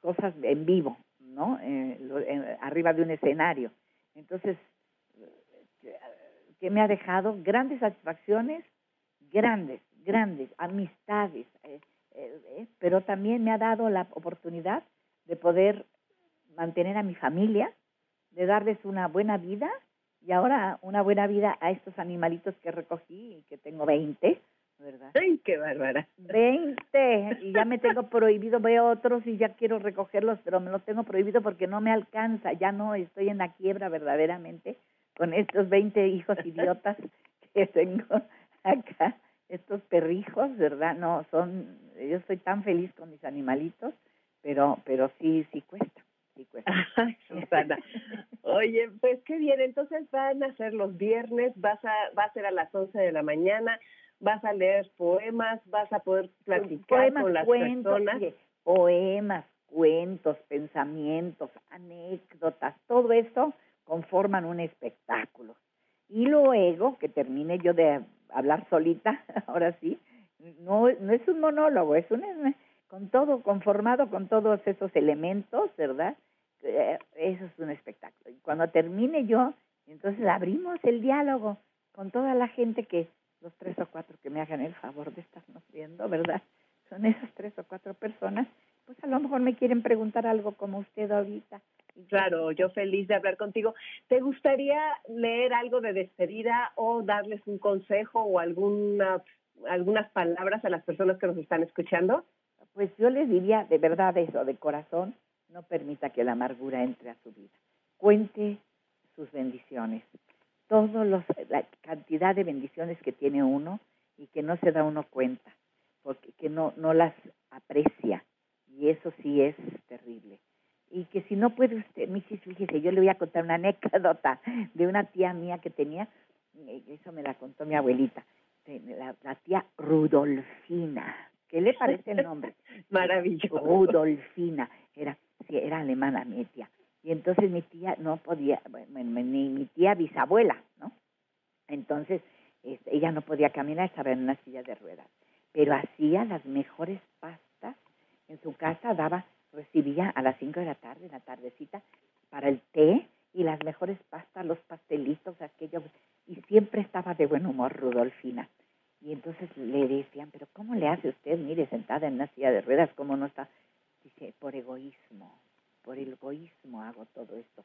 cosas en vivo, ¿no? Eh, arriba de un escenario. Entonces, ¿qué me ha dejado? Grandes satisfacciones, grandes, grandes, amistades, eh, pero también me ha dado la oportunidad de poder mantener a mi familia, de darles una buena vida y ahora una buena vida a estos animalitos que recogí y que tengo 20, ¿verdad? ¡Ay, qué bárbara! 20, y ya me tengo prohibido, veo otros y ya quiero recogerlos, pero me los tengo prohibido porque no me alcanza, ya no estoy en la quiebra verdaderamente con estos 20 hijos idiotas que tengo acá, estos perrijos, ¿verdad? No, son, yo estoy tan feliz con mis animalitos, pero, pero sí, sí cuesta. Cuesta. Susana. Oye, pues qué bien, entonces van a ser los viernes, vas a, va a ser a las 11 de la mañana, vas a leer poemas, vas a poder platicar con las personas. poemas, cuentos, pensamientos, anécdotas, todo eso conforman un espectáculo. Y luego que termine yo de hablar solita, ahora sí, no, no es un monólogo, es un con todo conformado con todos esos elementos, ¿verdad? Eh, eso es un espectáculo. Y cuando termine yo, entonces abrimos el diálogo con toda la gente que, los tres o cuatro que me hagan el favor de estarnos viendo, ¿verdad? Son esas tres o cuatro personas, pues a lo mejor me quieren preguntar algo como usted ahorita, Claro, yo feliz de hablar contigo. ¿Te gustaría leer algo de despedida o darles un consejo o alguna, algunas palabras a las personas que nos están escuchando? Pues yo les diría de verdad eso, de corazón, no permita que la amargura entre a su vida. Cuente sus bendiciones, toda la cantidad de bendiciones que tiene uno y que no se da uno cuenta, porque que no, no las aprecia y eso sí es terrible. Y que si no puede usted, Misis, fíjese, yo le voy a contar una anécdota de una tía mía que tenía, eh, eso me la contó mi abuelita, la, la tía Rudolfina. ¿Qué le parece el nombre? Maravilloso. Rudolfina, era, sí, era alemana mi tía. Y entonces mi tía no podía, bueno, ni mi tía bisabuela, ¿no? Entonces, ella no podía caminar, estaba en una silla de ruedas. Pero hacía las mejores pastas. En su casa daba, recibía a las cinco de la tarde, en la tardecita, para el té y las mejores pastas, los pastelitos, aquello. Y siempre estaba de buen humor Rudolfina. Y entonces le decían, pero ¿cómo le hace usted? Mire, sentada en una silla de ruedas, ¿cómo no está? Dice, por egoísmo por el egoísmo hago todo esto.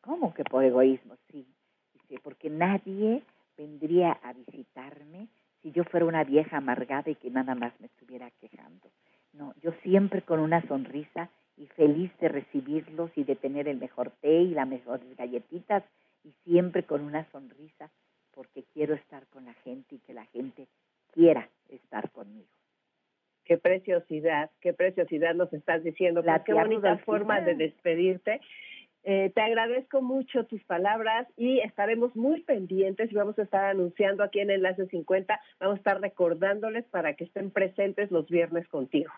¿Cómo que por egoísmo? Sí, dice, porque nadie vendría a visitarme si yo fuera una vieja amargada y que nada más me estuviera quejando. No, yo siempre con una sonrisa y feliz de recibirlos y de tener el mejor té y las mejores galletitas y siempre con una sonrisa porque quiero estar con la gente y que la gente quiera estar conmigo. Qué preciosidad, qué preciosidad nos estás diciendo. La qué bonita forma de despedirte. Eh, te agradezco mucho tus palabras y estaremos muy pendientes y vamos a estar anunciando aquí en Enlace 50, vamos a estar recordándoles para que estén presentes los viernes contigo.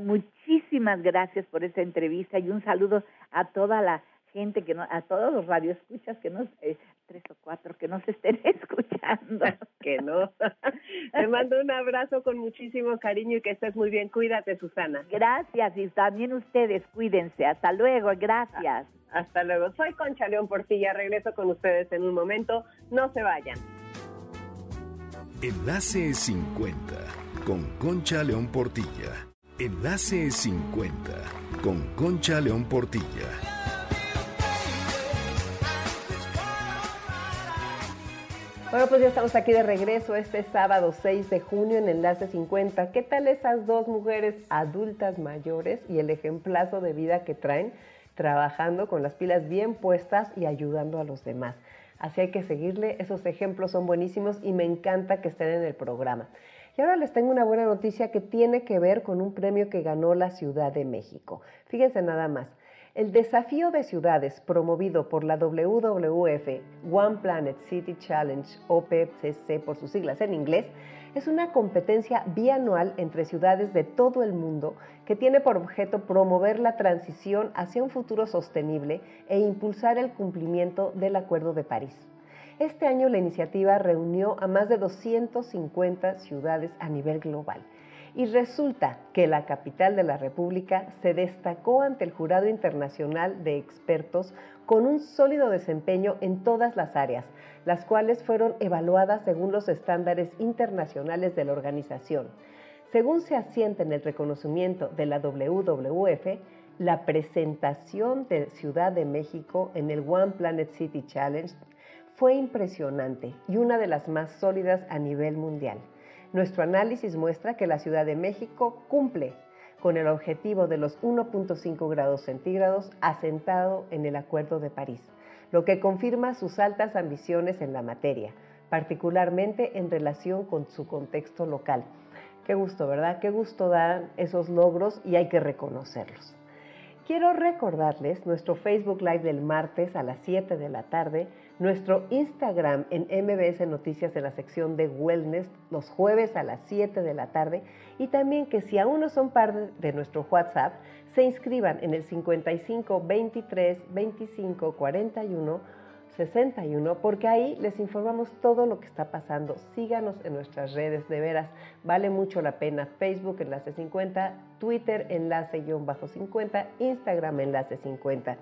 Muchísimas gracias por esta entrevista y un saludo a toda la gente que no, a todos los radioescuchas que nos, eh, tres o cuatro que nos estén escuchando. que no. Te mando un abrazo con muchísimo cariño y que estés muy bien. Cuídate, Susana. Gracias y también ustedes cuídense. Hasta luego, gracias. Hasta luego. Soy Concha León Portilla. Regreso con ustedes en un momento. No se vayan. Enlace 50 con Concha León Portilla. Enlace 50 con Concha León Portilla. Bueno, pues ya estamos aquí de regreso este sábado 6 de junio en Enlace 50. ¿Qué tal esas dos mujeres adultas mayores y el ejemplazo de vida que traen trabajando con las pilas bien puestas y ayudando a los demás? Así hay que seguirle, esos ejemplos son buenísimos y me encanta que estén en el programa. Y ahora les tengo una buena noticia que tiene que ver con un premio que ganó la Ciudad de México. Fíjense nada más. El desafío de ciudades promovido por la WWF One Planet City Challenge, OPCC por sus siglas en inglés, es una competencia bianual entre ciudades de todo el mundo que tiene por objeto promover la transición hacia un futuro sostenible e impulsar el cumplimiento del Acuerdo de París. Este año la iniciativa reunió a más de 250 ciudades a nivel global y resulta que la capital de la República se destacó ante el jurado internacional de expertos con un sólido desempeño en todas las áreas, las cuales fueron evaluadas según los estándares internacionales de la organización. Según se asienta en el reconocimiento de la WWF, la presentación de Ciudad de México en el One Planet City Challenge fue impresionante y una de las más sólidas a nivel mundial. Nuestro análisis muestra que la Ciudad de México cumple con el objetivo de los 1.5 grados centígrados asentado en el Acuerdo de París, lo que confirma sus altas ambiciones en la materia, particularmente en relación con su contexto local. Qué gusto, ¿verdad? Qué gusto dan esos logros y hay que reconocerlos. Quiero recordarles nuestro Facebook Live del martes a las 7 de la tarde, nuestro Instagram en MBS Noticias en la sección de Wellness los jueves a las 7 de la tarde y también que si aún no son parte de nuestro WhatsApp, se inscriban en el 55 23 25 41 61 porque ahí les informamos todo lo que está pasando. Síganos en nuestras redes, de veras, vale mucho la pena. Facebook Enlace 50 Twitter enlace-50, Instagram enlace 50.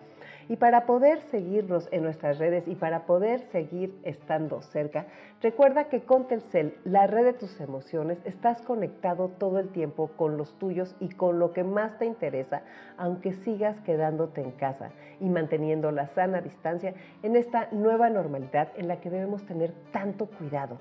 Y para poder seguirnos en nuestras redes y para poder seguir estando cerca, recuerda que con Telcel, la red de tus emociones, estás conectado todo el tiempo con los tuyos y con lo que más te interesa, aunque sigas quedándote en casa y manteniendo la sana distancia en esta nueva normalidad en la que debemos tener tanto cuidado.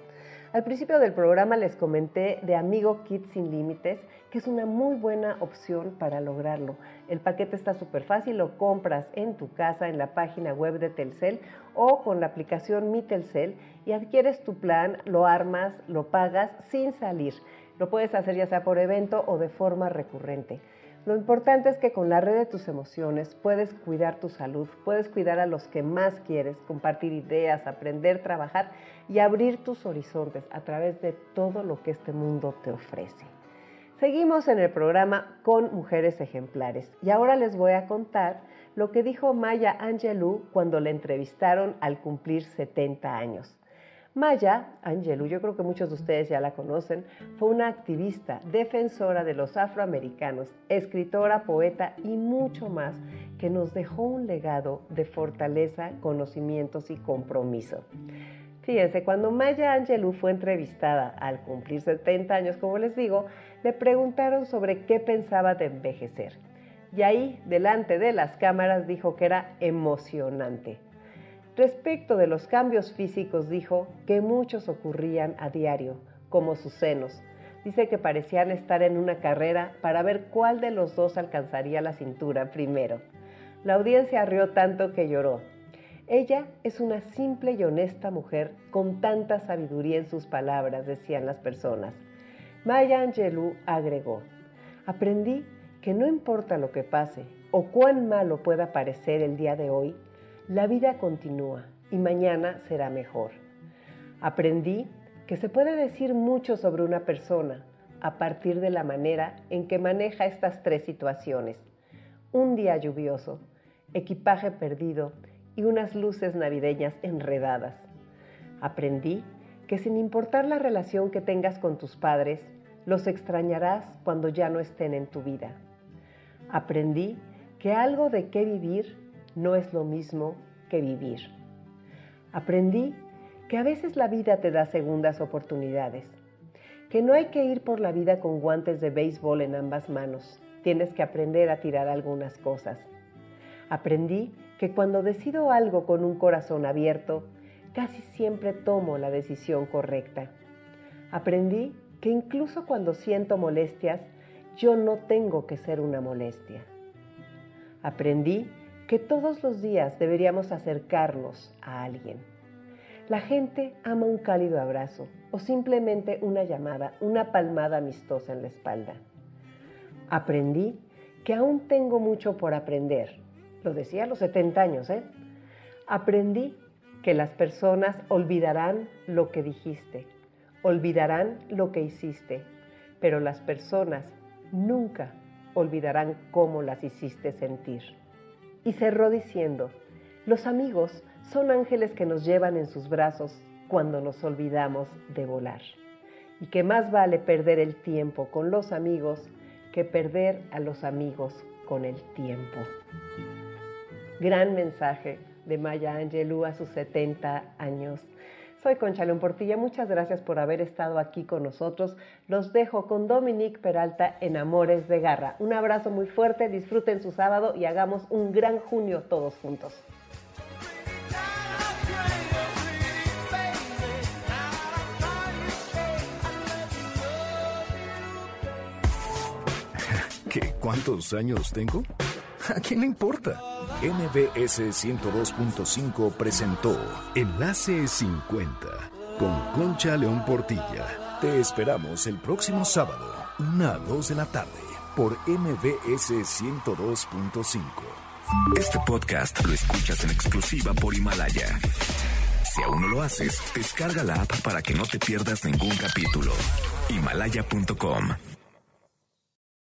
Al principio del programa les comenté de Amigo Kit Sin Límites, que es una muy buena opción para lograrlo. El paquete está súper fácil, lo compras en tu casa, en la página web de Telcel o con la aplicación Mi Telcel y adquieres tu plan, lo armas, lo pagas sin salir. Lo puedes hacer ya sea por evento o de forma recurrente. Lo importante es que con la red de tus emociones puedes cuidar tu salud, puedes cuidar a los que más quieres, compartir ideas, aprender, trabajar y abrir tus horizontes a través de todo lo que este mundo te ofrece. Seguimos en el programa con mujeres ejemplares y ahora les voy a contar lo que dijo Maya Angelou cuando la entrevistaron al cumplir 70 años. Maya Angelou, yo creo que muchos de ustedes ya la conocen, fue una activista, defensora de los afroamericanos, escritora, poeta y mucho más, que nos dejó un legado de fortaleza, conocimientos y compromiso. Fíjense, cuando Maya Angelou fue entrevistada al cumplir 70 años, como les digo, le preguntaron sobre qué pensaba de envejecer. Y ahí, delante de las cámaras, dijo que era emocionante. Respecto de los cambios físicos, dijo que muchos ocurrían a diario, como sus senos. Dice que parecían estar en una carrera para ver cuál de los dos alcanzaría la cintura primero. La audiencia rió tanto que lloró. Ella es una simple y honesta mujer con tanta sabiduría en sus palabras, decían las personas. Maya Angelou agregó, aprendí que no importa lo que pase o cuán malo pueda parecer el día de hoy, la vida continúa y mañana será mejor. Aprendí que se puede decir mucho sobre una persona a partir de la manera en que maneja estas tres situaciones. Un día lluvioso, equipaje perdido y unas luces navideñas enredadas. Aprendí que sin importar la relación que tengas con tus padres, los extrañarás cuando ya no estén en tu vida. Aprendí que algo de qué vivir no es lo mismo que vivir. Aprendí que a veces la vida te da segundas oportunidades, que no hay que ir por la vida con guantes de béisbol en ambas manos, tienes que aprender a tirar algunas cosas. Aprendí que cuando decido algo con un corazón abierto, casi siempre tomo la decisión correcta. Aprendí que incluso cuando siento molestias, yo no tengo que ser una molestia. Aprendí que todos los días deberíamos acercarnos a alguien. La gente ama un cálido abrazo o simplemente una llamada, una palmada amistosa en la espalda. Aprendí que aún tengo mucho por aprender. Lo decía a los 70 años, ¿eh? Aprendí que las personas olvidarán lo que dijiste, olvidarán lo que hiciste, pero las personas nunca olvidarán cómo las hiciste sentir y cerró diciendo, los amigos son ángeles que nos llevan en sus brazos cuando nos olvidamos de volar. Y que más vale perder el tiempo con los amigos que perder a los amigos con el tiempo. Gran mensaje de Maya Angelou a sus 70 años. Soy Concha León Portilla, muchas gracias por haber estado aquí con nosotros. Los dejo con Dominique Peralta en Amores de Garra. Un abrazo muy fuerte, disfruten su sábado y hagamos un gran junio todos juntos. ¿Qué? ¿Cuántos años tengo? ¿A quién le importa? MBS 102.5 presentó Enlace 50 con Concha León Portilla. Te esperamos el próximo sábado, una a 2 de la tarde, por MBS 102.5. Este podcast lo escuchas en exclusiva por Himalaya. Si aún no lo haces, descarga la app para que no te pierdas ningún capítulo. Himalaya.com